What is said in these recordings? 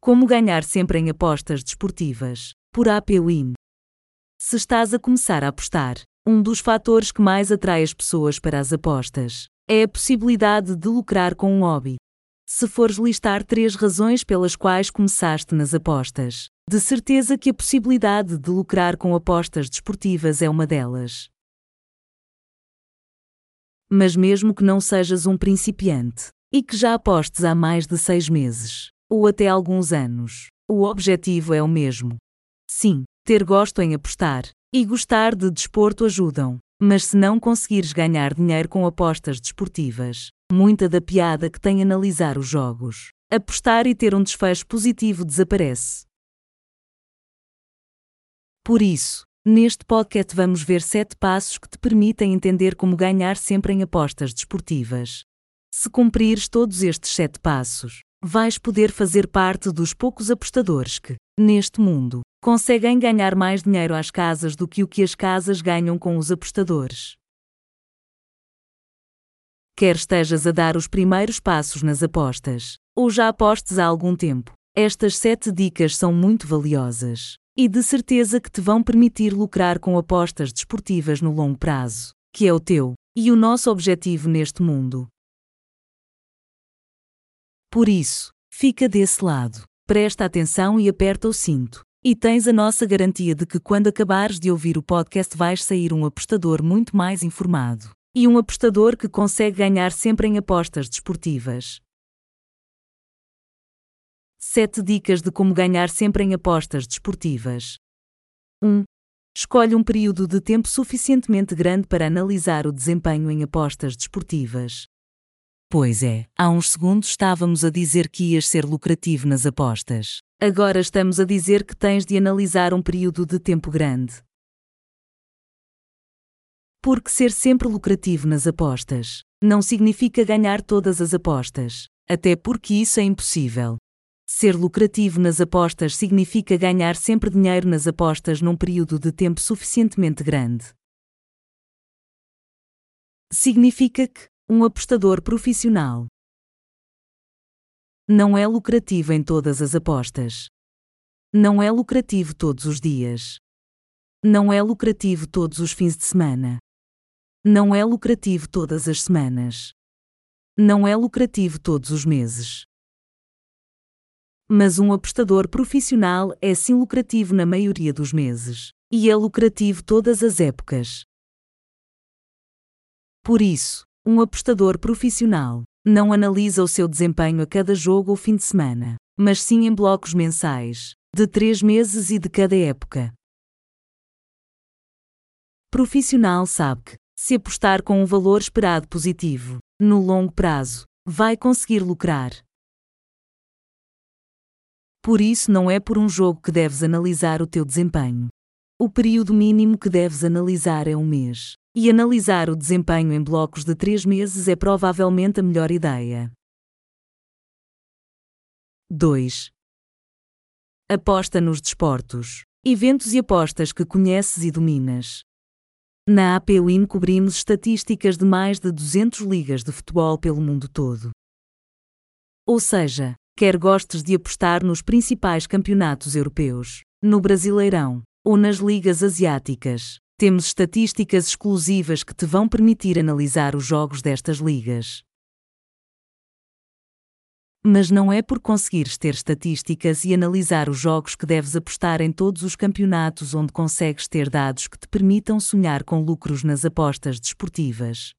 Como ganhar sempre em apostas desportivas, por AP Win. Se estás a começar a apostar, um dos fatores que mais atrai as pessoas para as apostas é a possibilidade de lucrar com um hobby. Se fores listar três razões pelas quais começaste nas apostas, de certeza que a possibilidade de lucrar com apostas desportivas é uma delas. Mas mesmo que não sejas um principiante e que já apostes há mais de seis meses ou até alguns anos, o objetivo é o mesmo. Sim, ter gosto em apostar e gostar de desporto ajudam, mas se não conseguires ganhar dinheiro com apostas desportivas, muita da piada que tem analisar os jogos, apostar e ter um desfecho positivo desaparece. Por isso, neste podcast vamos ver 7 passos que te permitem entender como ganhar sempre em apostas desportivas. Se cumprires todos estes 7 passos, vais poder fazer parte dos poucos apostadores que, neste mundo, conseguem ganhar mais dinheiro às casas do que o que as casas ganham com os apostadores. Quer estejas a dar os primeiros passos nas apostas, ou já apostes há algum tempo, estas sete dicas são muito valiosas e de certeza que te vão permitir lucrar com apostas desportivas no longo prazo, que é o teu e o nosso objetivo neste mundo. Por isso, fica desse lado, presta atenção e aperta o cinto. E tens a nossa garantia de que quando acabares de ouvir o podcast vais sair um apostador muito mais informado. E um apostador que consegue ganhar sempre em apostas desportivas. 7 dicas de como ganhar sempre em apostas desportivas. 1. Escolhe um período de tempo suficientemente grande para analisar o desempenho em apostas desportivas. Pois é, há uns segundos estávamos a dizer que ias ser lucrativo nas apostas. Agora estamos a dizer que tens de analisar um período de tempo grande. Porque ser sempre lucrativo nas apostas não significa ganhar todas as apostas, até porque isso é impossível. Ser lucrativo nas apostas significa ganhar sempre dinheiro nas apostas num período de tempo suficientemente grande. Significa que, um apostador profissional. Não é lucrativo em todas as apostas. Não é lucrativo todos os dias. Não é lucrativo todos os fins de semana. Não é lucrativo todas as semanas. Não é lucrativo todos os meses. Mas um apostador profissional é sim lucrativo na maioria dos meses. E é lucrativo todas as épocas. Por isso, um apostador profissional não analisa o seu desempenho a cada jogo ou fim de semana, mas sim em blocos mensais, de três meses e de cada época. Profissional sabe que, se apostar com um valor esperado positivo, no longo prazo, vai conseguir lucrar. Por isso, não é por um jogo que deves analisar o teu desempenho. O período mínimo que deves analisar é um mês. E analisar o desempenho em blocos de três meses é provavelmente a melhor ideia. 2. Aposta nos desportos, eventos e apostas que conheces e dominas. Na APWIN cobrimos estatísticas de mais de 200 ligas de futebol pelo mundo todo. Ou seja, quer gostes de apostar nos principais campeonatos europeus, no Brasileirão ou nas ligas asiáticas, temos estatísticas exclusivas que te vão permitir analisar os jogos destas ligas. Mas não é por conseguires ter estatísticas e analisar os jogos que deves apostar em todos os campeonatos onde consegues ter dados que te permitam sonhar com lucros nas apostas desportivas.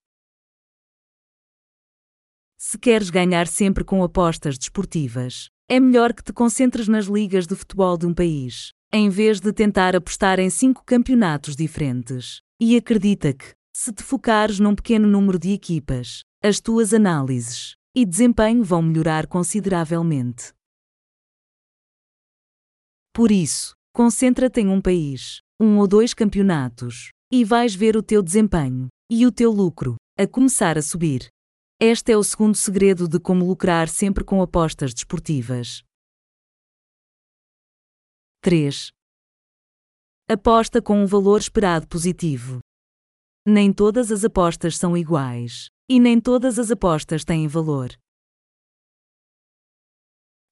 Se queres ganhar sempre com apostas desportivas, é melhor que te concentres nas ligas de futebol de um país em vez de tentar apostar em cinco campeonatos diferentes. E acredita que, se te focares num pequeno número de equipas, as tuas análises e desempenho vão melhorar consideravelmente. Por isso, concentra-te em um país, um ou dois campeonatos, e vais ver o teu desempenho e o teu lucro a começar a subir. Este é o segundo segredo de como lucrar sempre com apostas desportivas. 3. Aposta com um valor esperado positivo. Nem todas as apostas são iguais, e nem todas as apostas têm valor.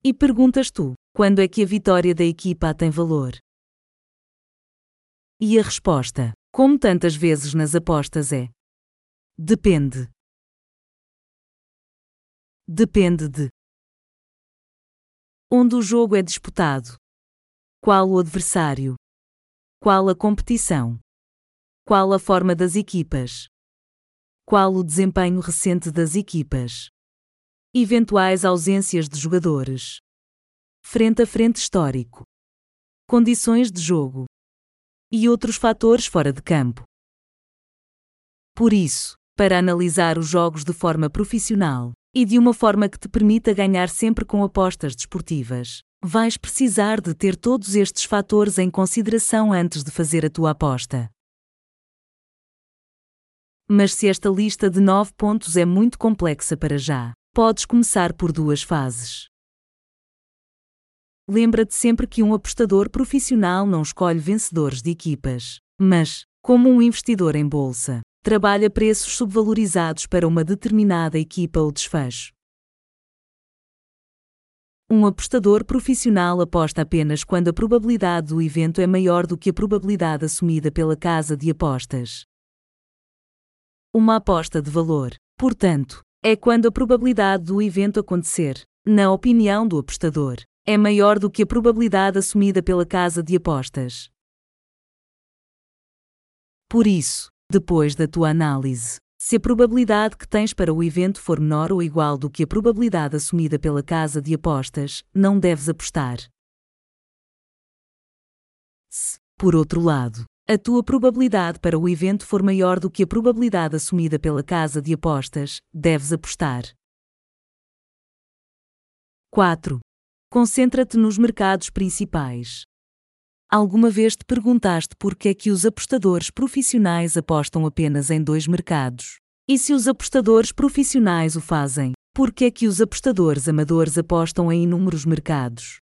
E perguntas tu: Quando é que a vitória da equipa tem valor? E a resposta, como tantas vezes nas apostas, é: depende. Depende de onde o jogo é disputado, qual o adversário, qual a competição, qual a forma das equipas, qual o desempenho recente das equipas, eventuais ausências de jogadores, frente a frente histórico, condições de jogo? E outros fatores fora de campo. Por isso, para analisar os jogos de forma profissional e de uma forma que te permita ganhar sempre com apostas desportivas, vais precisar de ter todos estes fatores em consideração antes de fazer a tua aposta. Mas se esta lista de 9 pontos é muito complexa para já, podes começar por duas fases. Lembra-te sempre que um apostador profissional não escolhe vencedores de equipas, mas, como um investidor em bolsa, trabalha preços subvalorizados para uma determinada equipa ou desfecho. Um apostador profissional aposta apenas quando a probabilidade do evento é maior do que a probabilidade assumida pela casa de apostas. Uma aposta de valor, portanto, é quando a probabilidade do evento acontecer, na opinião do apostador, é maior do que a probabilidade assumida pela casa de apostas. Por isso, depois da tua análise, se a probabilidade que tens para o evento for menor ou igual do que a probabilidade assumida pela casa de apostas, não deves apostar. Se, por outro lado, a tua probabilidade para o evento for maior do que a probabilidade assumida pela casa de apostas, deves apostar. 4. Concentra-te nos mercados principais. Alguma vez te perguntaste por que é que os apostadores profissionais apostam apenas em dois mercados? E se os apostadores profissionais o fazem, por que é que os apostadores amadores apostam em inúmeros mercados?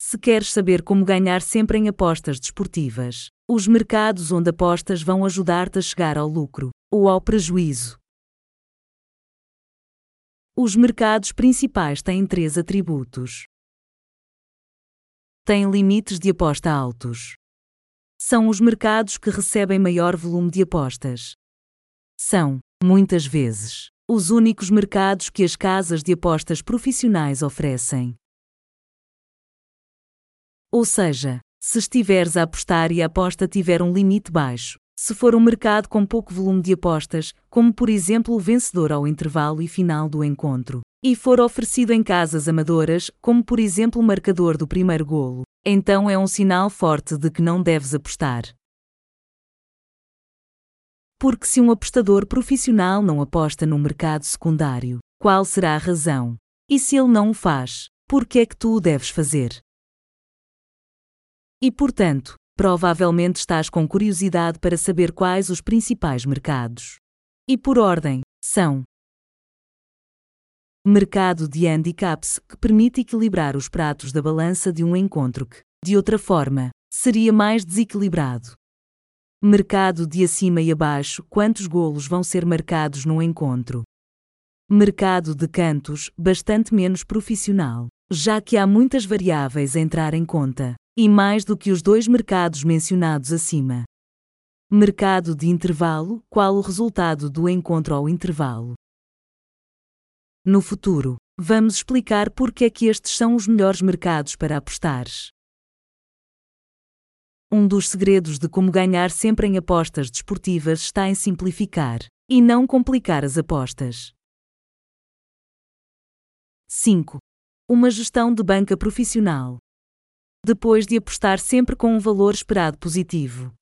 Se queres saber como ganhar sempre em apostas desportivas, os mercados onde apostas vão ajudar-te a chegar ao lucro ou ao prejuízo. Os mercados principais têm três atributos têm limites de aposta altos. São os mercados que recebem maior volume de apostas. São, muitas vezes, os únicos mercados que as casas de apostas profissionais oferecem. Ou seja, se estiveres a apostar e a aposta tiver um limite baixo, se for um mercado com pouco volume de apostas, como por exemplo o vencedor ao intervalo e final do encontro, e for oferecido em casas amadoras, como por exemplo o marcador do primeiro golo, então é um sinal forte de que não deves apostar. Porque se um apostador profissional não aposta no mercado secundário, qual será a razão? E se ele não o faz, por que é que tu o deves fazer? E portanto, provavelmente estás com curiosidade para saber quais os principais mercados. E por ordem, são mercado de handicaps que permite equilibrar os pratos da balança de um encontro que, de outra forma, seria mais desequilibrado. Mercado de acima e abaixo, quantos golos vão ser marcados no encontro. Mercado de cantos, bastante menos profissional, já que há muitas variáveis a entrar em conta, e mais do que os dois mercados mencionados acima. Mercado de intervalo, qual o resultado do encontro ao intervalo. No futuro, vamos explicar por que é que estes são os melhores mercados para apostares. Um dos segredos de como ganhar sempre em apostas desportivas está em simplificar e não complicar as apostas. 5. Uma gestão de banca profissional. Depois de apostar sempre com um valor esperado positivo,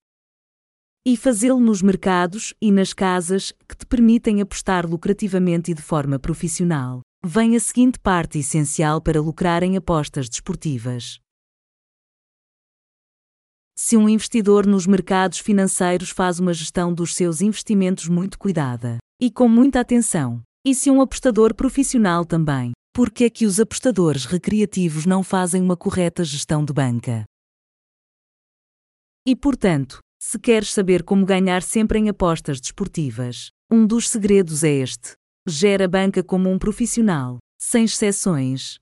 e fazê-lo nos mercados e nas casas que te permitem apostar lucrativamente e de forma profissional. Vem a seguinte parte essencial para lucrar em apostas desportivas. Se um investidor nos mercados financeiros faz uma gestão dos seus investimentos muito cuidada e com muita atenção, e se um apostador profissional também, por que é que os apostadores recreativos não fazem uma correta gestão de banca? E portanto, se queres saber como ganhar sempre em apostas desportivas, um dos segredos é este: gera banca como um profissional, sem exceções.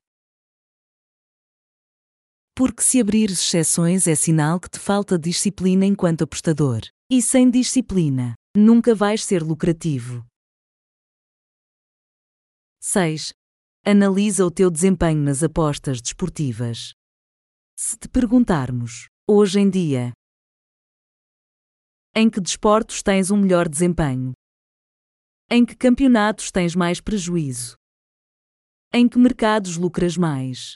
Porque se abrires exceções é sinal que te falta disciplina enquanto apostador. E sem disciplina, nunca vais ser lucrativo. 6. Analisa o teu desempenho nas apostas desportivas. Se te perguntarmos, hoje em dia, em que desportos tens um melhor desempenho? Em que campeonatos tens mais prejuízo? Em que mercados lucras mais?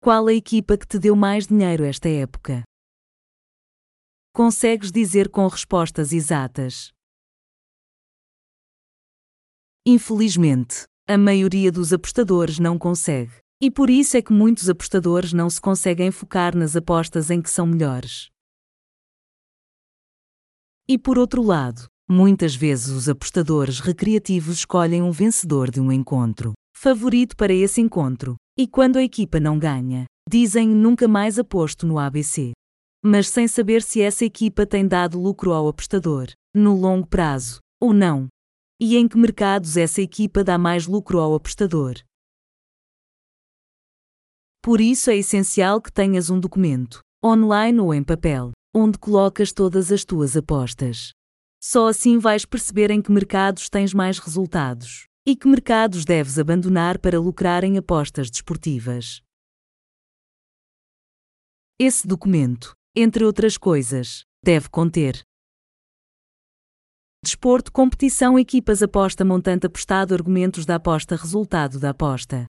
Qual a equipa que te deu mais dinheiro esta época? Consegues dizer com respostas exatas? Infelizmente, a maioria dos apostadores não consegue. E por isso é que muitos apostadores não se conseguem focar nas apostas em que são melhores. E por outro lado, muitas vezes os apostadores recreativos escolhem um vencedor de um encontro, favorito para esse encontro, e quando a equipa não ganha, dizem nunca mais aposto no ABC. Mas sem saber se essa equipa tem dado lucro ao apostador, no longo prazo, ou não. E em que mercados essa equipa dá mais lucro ao apostador. Por isso é essencial que tenhas um documento, online ou em papel, onde colocas todas as tuas apostas. Só assim vais perceber em que mercados tens mais resultados e que mercados deves abandonar para lucrar em apostas desportivas. Esse documento, entre outras coisas, deve conter Desporto, competição, equipas, aposta, montante apostado, argumentos da aposta, resultado da aposta.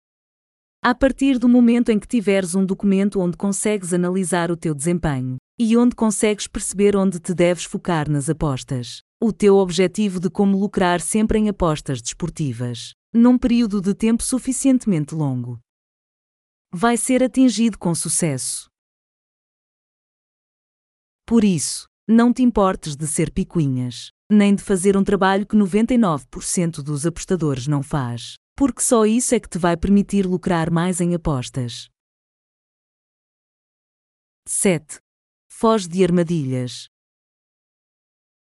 A partir do momento em que tiveres um documento onde consegues analisar o teu desempenho, e onde consegues perceber onde te deves focar nas apostas. O teu objetivo de como lucrar sempre em apostas desportivas, num período de tempo suficientemente longo, vai ser atingido com sucesso. Por isso, não te importes de ser picuinhas, nem de fazer um trabalho que 99% dos apostadores não faz, porque só isso é que te vai permitir lucrar mais em apostas. 7. Foge de armadilhas.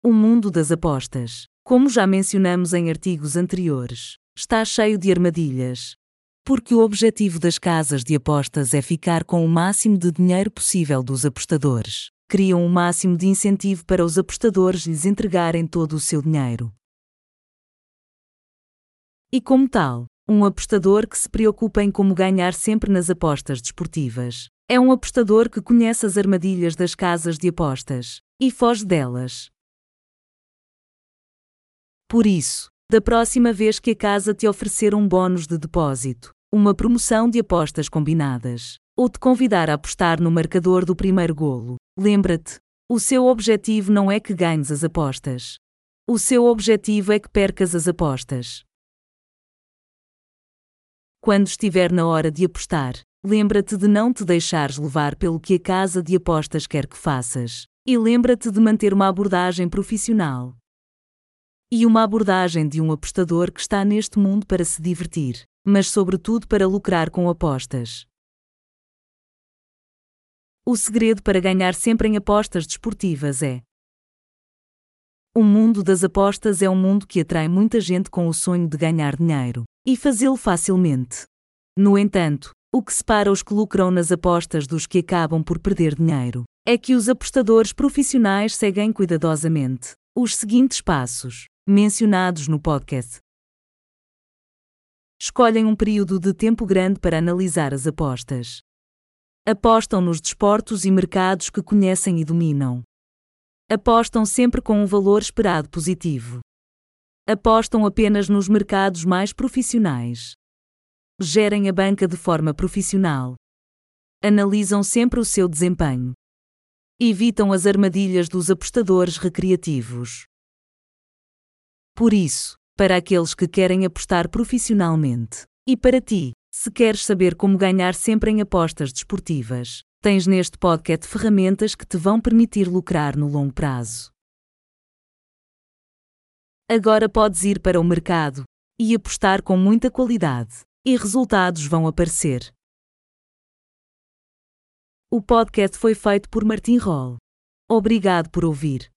O mundo das apostas, como já mencionamos em artigos anteriores, está cheio de armadilhas. Porque o objetivo das casas de apostas é ficar com o máximo de dinheiro possível dos apostadores. Criam o máximo de incentivo para os apostadores lhes entregarem todo o seu dinheiro. E como tal, um apostador que se preocupa em como ganhar sempre nas apostas desportivas é um apostador que conhece as armadilhas das casas de apostas e foge delas. Por isso, da próxima vez que a casa te oferecer um bônus de depósito, uma promoção de apostas combinadas, ou te convidar a apostar no marcador do primeiro golo, lembra-te: o seu objetivo não é que ganhes as apostas. O seu objetivo é que percas as apostas. Quando estiver na hora de apostar, Lembra-te de não te deixares levar pelo que a casa de apostas quer que faças. E lembra-te de manter uma abordagem profissional. E uma abordagem de um apostador que está neste mundo para se divertir, mas sobretudo para lucrar com apostas. O segredo para ganhar sempre em apostas desportivas é: o mundo das apostas é um mundo que atrai muita gente com o sonho de ganhar dinheiro e fazê-lo facilmente. No entanto, o que separa os que lucram nas apostas dos que acabam por perder dinheiro é que os apostadores profissionais seguem cuidadosamente os seguintes passos, mencionados no podcast. Escolhem um período de tempo grande para analisar as apostas. Apostam nos desportos e mercados que conhecem e dominam. Apostam sempre com um valor esperado positivo. Apostam apenas nos mercados mais profissionais gerem a banca de forma profissional. Analisam sempre o seu desempenho. Evitam as armadilhas dos apostadores recreativos. Por isso, para aqueles que querem apostar profissionalmente, e para ti, se queres saber como ganhar sempre em apostas desportivas, tens neste podcast ferramentas que te vão permitir lucrar no longo prazo. Agora podes ir para o mercado e apostar com muita qualidade e resultados vão aparecer. O podcast foi feito por Martin Roll. Obrigado por ouvir.